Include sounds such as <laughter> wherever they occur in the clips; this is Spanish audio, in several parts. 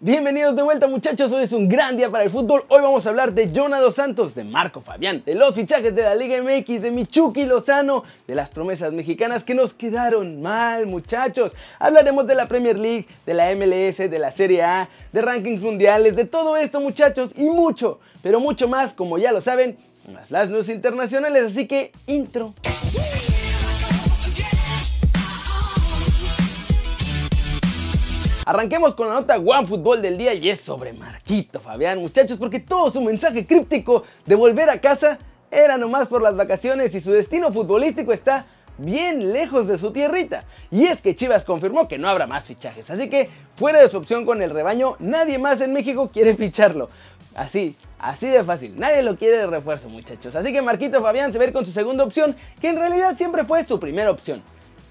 Bienvenidos de vuelta muchachos, hoy es un gran día para el fútbol. Hoy vamos a hablar de Jonah Dos Santos, de Marco Fabián, de los fichajes de la Liga MX, de Michuki Lozano, de las promesas mexicanas que nos quedaron mal muchachos. Hablaremos de la Premier League, de la MLS, de la Serie A, de rankings mundiales, de todo esto muchachos y mucho, pero mucho más como ya lo saben, más las news internacionales, así que intro. Arranquemos con la nota One Fútbol del día y es sobre Marquito Fabián, muchachos, porque todo su mensaje críptico de volver a casa era nomás por las vacaciones y su destino futbolístico está bien lejos de su tierrita. Y es que Chivas confirmó que no habrá más fichajes, así que fuera de su opción con el rebaño, nadie más en México quiere ficharlo. Así, así de fácil, nadie lo quiere de refuerzo muchachos. Así que Marquito Fabián se ve con su segunda opción, que en realidad siempre fue su primera opción,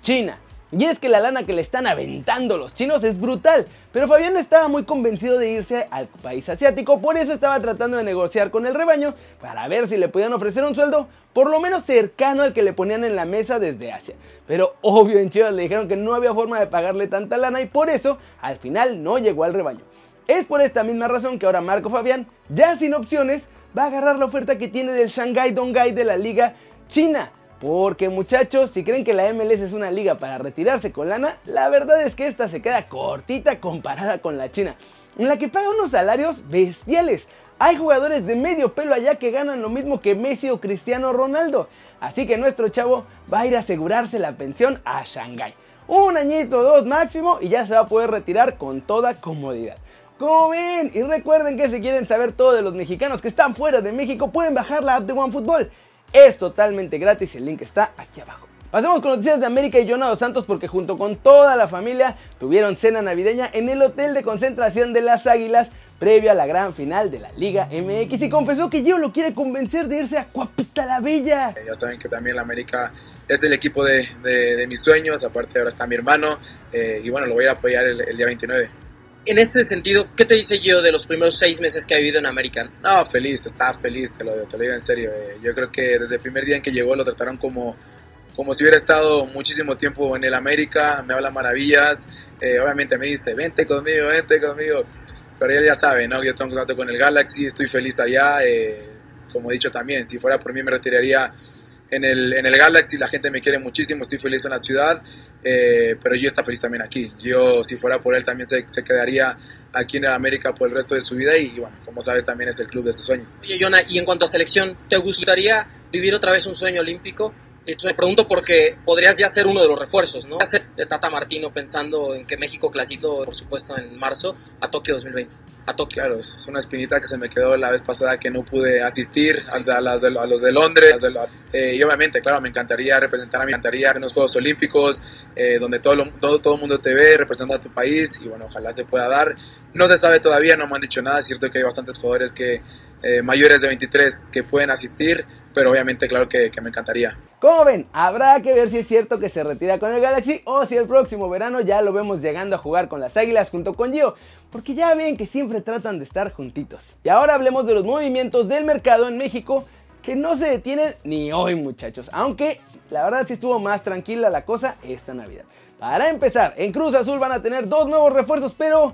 China. Y es que la lana que le están aventando los chinos es brutal, pero Fabián estaba muy convencido de irse al país asiático, por eso estaba tratando de negociar con el rebaño para ver si le podían ofrecer un sueldo por lo menos cercano al que le ponían en la mesa desde Asia. Pero obvio en Chivas le dijeron que no había forma de pagarle tanta lana y por eso al final no llegó al rebaño. Es por esta misma razón que ahora Marco Fabián, ya sin opciones, va a agarrar la oferta que tiene del Shanghai Donghai de la liga china porque muchachos, si creen que la MLS es una liga para retirarse con lana, la verdad es que esta se queda cortita comparada con la China, en la que paga unos salarios bestiales. Hay jugadores de medio pelo allá que ganan lo mismo que Messi o Cristiano Ronaldo. Así que nuestro chavo va a ir a asegurarse la pensión a Shanghai. Un añito o dos máximo y ya se va a poder retirar con toda comodidad. Como ven, y recuerden que si quieren saber todo de los mexicanos que están fuera de México, pueden bajar la app de OneFootball. Es totalmente gratis, el link está aquí abajo. Pasemos con noticias de América y Jonado Santos porque junto con toda la familia tuvieron cena navideña en el hotel de concentración de las Águilas previo a la gran final de la Liga MX y confesó que Gio lo quiere convencer de irse a Cuapita la Bella. Ya saben que también la América es el equipo de, mis sueños, aparte ahora está mi hermano eh, y bueno, lo voy a apoyar el día 29 en este sentido, ¿qué te dice Gio de los primeros seis meses que ha vivido en American? No, feliz, estaba feliz, te lo, te lo digo en serio. Eh. Yo creo que desde el primer día en que llegó lo trataron como, como si hubiera estado muchísimo tiempo en el América, me habla maravillas, eh, obviamente me dice, vente conmigo, vente conmigo, pero él ya sabe, ¿no? Yo tengo contacto con el Galaxy, estoy feliz allá, eh, como he dicho también, si fuera por mí me retiraría en el, en el Galaxy, la gente me quiere muchísimo, estoy feliz en la ciudad, eh, pero yo está feliz también aquí. Yo, si fuera por él, también se, quedaría aquí en América por el resto de su vida y, bueno, como sabes, también es el club de su sueño. Oye, Jonah, y en cuanto a selección, ¿te gustaría vivir otra vez un sueño olímpico? Me pregunto porque podrías ya ser uno de los refuerzos, ¿no? De Tata Martino pensando en que México clasificó, por supuesto, en marzo a Tokio 2020. A Tokio. Claro, es una espinita que se me quedó la vez pasada que no pude asistir a, las de, los de Londres. Eh, y obviamente, claro, me encantaría representar a mi encantaría en los Juegos Olímpicos, eh, donde todo, todo, todo el mundo te ve representando a tu país y bueno, ojalá se pueda dar. No se sabe todavía, no me han dicho nada. Es cierto que hay bastantes jugadores que eh, mayores de 23 que pueden asistir, pero obviamente claro que, me encantaría. Como ven, habrá que ver si es cierto que se retira con el Galaxy o si el próximo verano ya lo vemos llegando a jugar con las Águilas junto con Gio, porque ya ven que siempre tratan de estar juntitos. Y ahora hablemos de los movimientos del mercado en México que no se detienen ni hoy muchachos, aunque la verdad sí estuvo más tranquila la cosa esta Navidad. Para empezar, en Cruz Azul van a tener dos nuevos refuerzos, pero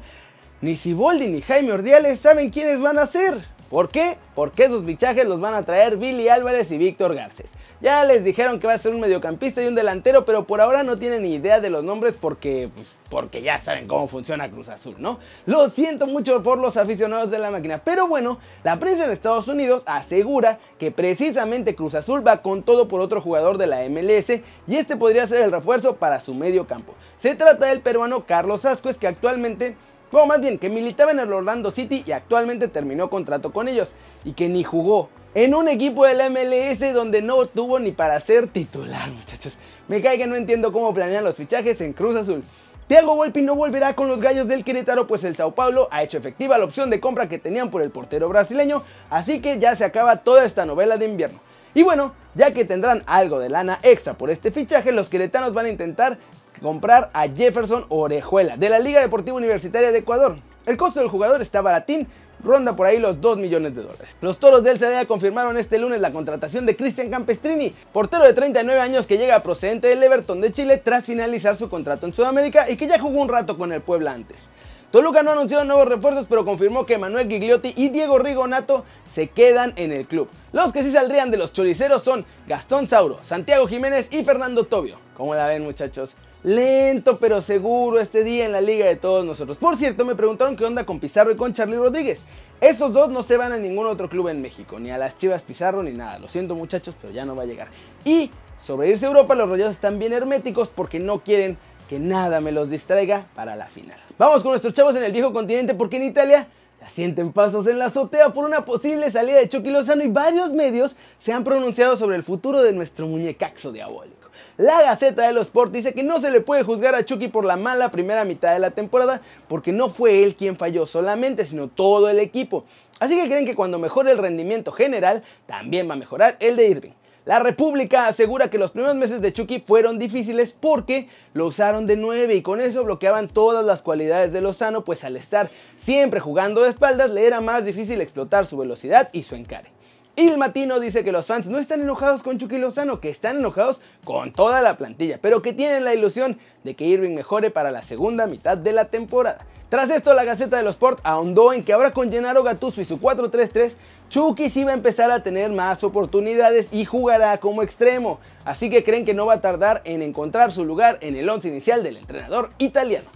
ni Siboldi ni Jaime Ordiales saben quiénes van a ser. ¿Por qué? Porque esos fichajes los van a traer Billy Álvarez y Víctor Garces. Ya les dijeron que va a ser un mediocampista y un delantero, pero por ahora no tienen ni idea de los nombres porque, pues, porque ya saben cómo funciona Cruz Azul, ¿no? Lo siento mucho por los aficionados de la máquina, pero bueno, la prensa en Estados Unidos asegura que precisamente Cruz Azul va con todo por otro jugador de la MLS y este podría ser el refuerzo para su medio campo. Se trata del peruano Carlos Ascuez que actualmente bueno, más bien, que militaba en el Orlando City y actualmente terminó contrato con ellos. Y que ni jugó en un equipo del MLS donde no tuvo ni para ser titular, muchachos. Me cae que no entiendo cómo planean los fichajes en Cruz Azul. Thiago Volpi no volverá con los gallos del Querétaro, pues el Sao Paulo ha hecho efectiva la opción de compra que tenían por el portero brasileño, así que ya se acaba toda esta novela de invierno. Y bueno, ya que tendrán algo de lana extra por este fichaje, los queretanos van a intentar comprar a Jefferson Orejuela de la Liga Deportiva Universitaria de Ecuador. El costo del jugador está baratín, ronda por ahí los 2 millones de dólares. Los toros del CDA confirmaron este lunes la contratación de Cristian Campestrini, portero de 39 años que llega procedente del Everton de Chile tras finalizar su contrato en Sudamérica y que ya jugó un rato con el Puebla antes. Toluca no anunció nuevos refuerzos, pero confirmó que Manuel Gigliotti y Diego Rigonato se quedan en el club. Los que sí saldrían de los choriceros son Gastón Sauro, Santiago Jiménez y Fernando Tobio. ¿Cómo la ven muchachos? Lento pero seguro este día en la liga de todos nosotros. Por cierto, me preguntaron qué onda con Pizarro y con Charlie Rodríguez. Esos dos no se van a ningún otro club en México, ni a las Chivas Pizarro ni nada. Lo siento muchachos, pero ya no va a llegar. Y sobre irse a Europa, los Rayados están bien herméticos porque no quieren que nada me los distraiga para la final. Vamos con nuestros chavos en el viejo continente porque en Italia sienten pasos en la azotea por una posible salida de Chucky Lozano y varios medios se han pronunciado sobre el futuro de nuestro muñecaxo diabólico. La Gaceta de los Sport dice que no se le puede juzgar a Chucky por la mala primera mitad de la temporada porque no fue él quien falló solamente, sino todo el equipo. Así que creen que cuando mejore el rendimiento general, también va a mejorar el de Irving. La República asegura que los primeros meses de Chucky fueron difíciles porque lo usaron de 9 y con eso bloqueaban todas las cualidades de Lozano, pues al estar siempre jugando de espaldas le era más difícil explotar su velocidad y su encare. Il Matino dice que los fans no están enojados con Chucky Lozano, que están enojados con toda la plantilla, pero que tienen la ilusión de que Irving mejore para la segunda mitad de la temporada. Tras esto, la Gaceta de los Sport ahondó en que ahora con Gennaro Gattuso y su 4-3-3 Chucky sí va a empezar a tener más oportunidades y jugará como extremo, así que creen que no va a tardar en encontrar su lugar en el once inicial del entrenador italiano.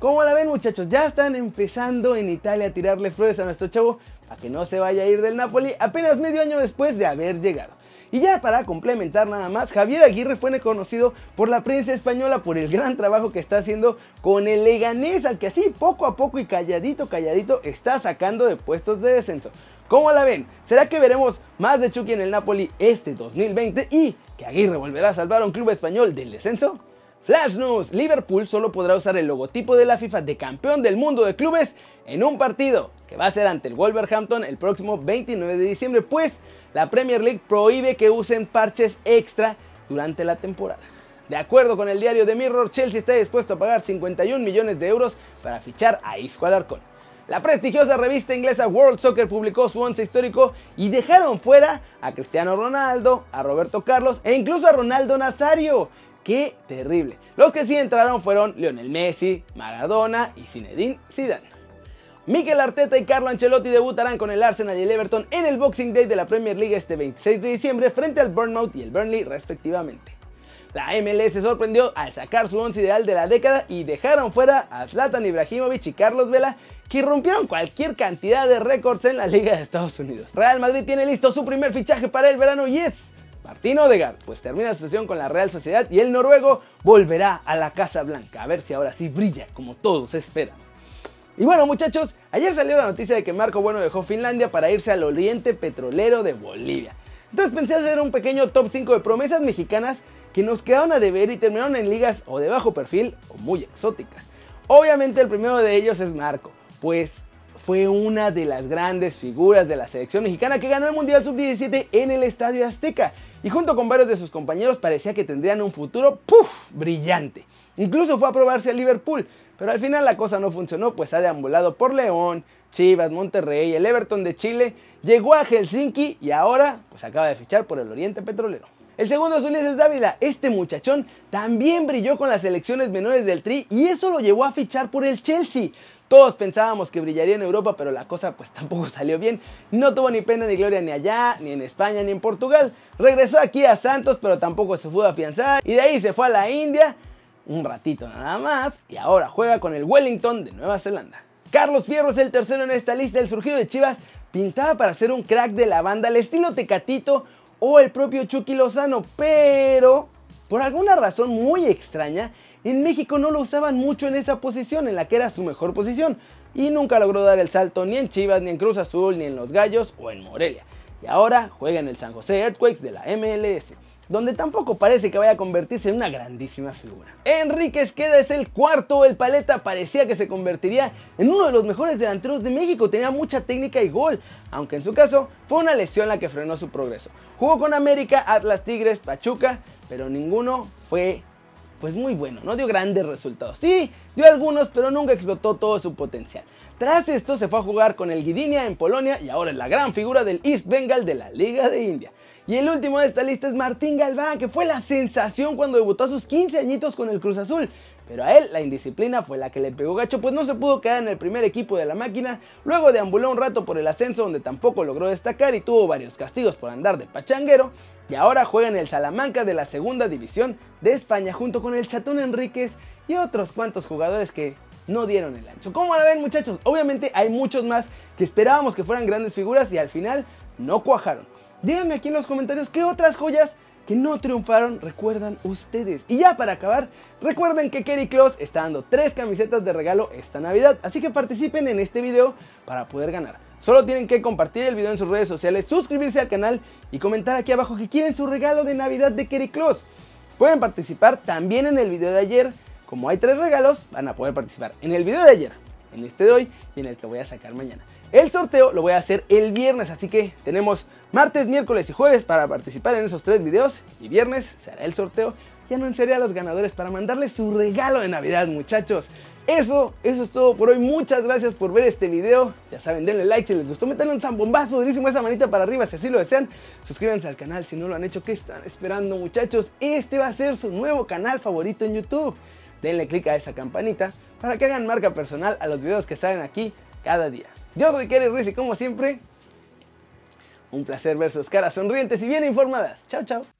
Como la ven muchachos, ya están empezando en Italia a tirarle flores a nuestro chavo para que no se vaya a ir del Napoli apenas medio año después de haber llegado. Y ya para complementar nada más, Javier Aguirre fue reconocido por la prensa española por el gran trabajo que está haciendo con el Leganés, al que así poco a poco y calladito, calladito está sacando de puestos de descenso. ¿Cómo la ven? ¿Será que veremos más de Chucky en el Napoli este 2020 y que Aguirre volverá a salvar a un club español del descenso? Flash News, Liverpool solo podrá usar el logotipo de la FIFA de campeón del mundo de clubes en un partido que va a ser ante el Wolverhampton el próximo 29 de diciembre, pues la Premier League prohíbe que usen parches extra durante la temporada. De acuerdo con el diario The Mirror, Chelsea está dispuesto a pagar 51 millones de euros para fichar a Isco Alarcón. La prestigiosa revista inglesa World Soccer publicó su once histórico y dejaron fuera a Cristiano Ronaldo, a Roberto Carlos e incluso a Ronaldo Nazario. ¡Qué terrible! Los que sí entraron fueron Lionel Messi, Maradona y Zinedine Zidane. Mikel Arteta y Carlo Ancelotti debutarán con el Arsenal y el Everton en el Boxing Day de la Premier League este 26 de diciembre frente al Bournemouth y el Burnley respectivamente. La MLS se sorprendió al sacar su once ideal de la década y dejaron fuera a Zlatan Ibrahimovic y Carlos Vela que rompieron cualquier cantidad de récords en la Liga de Estados Unidos. Real Madrid tiene listo su primer fichaje para el verano y es Martín Odegaard, pues termina su sesión con la Real Sociedad y el noruego volverá a la Casa Blanca, a ver si ahora sí brilla como todos esperan. Y bueno muchachos, ayer salió la noticia de que Marco Bueno dejó Finlandia para irse al Oriente Petrolero de Bolivia. Entonces pensé hacer un pequeño top 5 de promesas mexicanas que nos quedaron a deber y terminaron en ligas o de bajo perfil o muy exóticas. Obviamente el primero de ellos es Marco, pues fue una de las grandes figuras de la selección mexicana que ganó el Mundial Sub-17 en el Estadio Azteca. Y junto con varios de sus compañeros parecía que tendrían un futuro ¡puf! brillante. Incluso fue a probarse a Liverpool, pero al final la cosa no funcionó, pues ha deambulado por León, Chivas, Monterrey, el Everton de Chile, llegó a Helsinki y ahora pues acaba de fichar por el Oriente Petrolero. El segundo es Ulises Dávila. Este muchachón también brilló con las selecciones menores del Tri y eso lo llevó a fichar por el Chelsea. Todos pensábamos que brillaría en Europa, pero la cosa pues <laughs> tampoco salió bien. No tuvo ni pena ni gloria ni allá, ni en España, ni en Portugal. Regresó aquí a Santos, pero tampoco se a afianzar. Y de ahí se fue a la India, un ratito nada más, y ahora juega con el Wellington de Nueva Zelanda. Carlos Fierro es el tercero en esta lista. El surgido de Chivas pintaba para ser un crack de la banda al estilo Tecatito o el propio Chucky Lozano, pero por alguna razón muy extraña, en México no lo usaban mucho en esa posición, en la que era su mejor posición, y nunca logró dar el salto ni en Chivas, ni en Cruz Azul, ni en Los Gallos o en Morelia. Y ahora juega en el San José Earthquakes de la MLS donde tampoco parece que vaya a convertirse en una grandísima figura. Enrique Esqueda es el cuarto, el paleta parecía que se convertiría en uno de los mejores delanteros de México, tenía mucha técnica y gol, aunque en su caso fue una lesión la que frenó su progreso. Jugó con América, Atlas Tigres, Pachuca, pero ninguno fue pues muy bueno, no dio grandes resultados. Sí, dio algunos, pero nunca explotó todo su potencial. Tras esto se fue a jugar con el Guidinia en Polonia y ahora es la gran figura del East Bengal de la Liga de India. Y el último de esta lista es Martín Galván, que fue la sensación cuando debutó a sus 15 añitos con el Cruz Azul. pero a él la indisciplina fue la que le pegó gacho, pues no se pudo quedar en el primer equipo de la máquina, luego deambuló un rato por el ascenso donde tampoco logró destacar y tuvo varios castigos por andar de pachanguero, y ahora juega en el Salamanca de la segunda división de España junto con el Chatón Enríquez y otros cuantos jugadores que no dieron el ancho. ¿Cómo la ven muchachos? Obviamente hay muchos más que esperábamos que fueran grandes figuras y al final no cuajaron. Díganme aquí en los comentarios qué otras joyas que no triunfaron recuerdan ustedes. Y ya para acabar, recuerden que Kerry Claus está dando tres camisetas de regalo esta Navidad, así que participen en este video para poder ganar. Solo tienen que compartir el video en sus redes sociales, suscribirse al canal y comentar aquí abajo que quieren su regalo de Navidad de Kerry Claus. Pueden participar también en el video de ayer. Como hay tres regalos, van a poder participar en el video de ayer, en este de hoy y en el que voy a sacar mañana. El sorteo lo voy a hacer el viernes, así que tenemos martes, miércoles y jueves para participar en esos tres videos. Y viernes se hará el sorteo y anunciaré a los ganadores para mandarles su regalo de Navidad, muchachos. Eso, eso es todo por hoy. Muchas gracias por ver este video. Ya saben, denle like si les gustó. Metanle un zambombazo durísimo esa manita para arriba si así lo desean. Suscríbanse al canal si no lo han hecho. ¿Qué están esperando, muchachos? Este va a ser su nuevo canal favorito en YouTube. Denle click a esa campanita para que hagan marca personal a los videos que salen aquí cada día. Yo soy Kerry Ruiz y como siempre, un placer ver sus caras sonrientes y bien informadas. Chao, chao.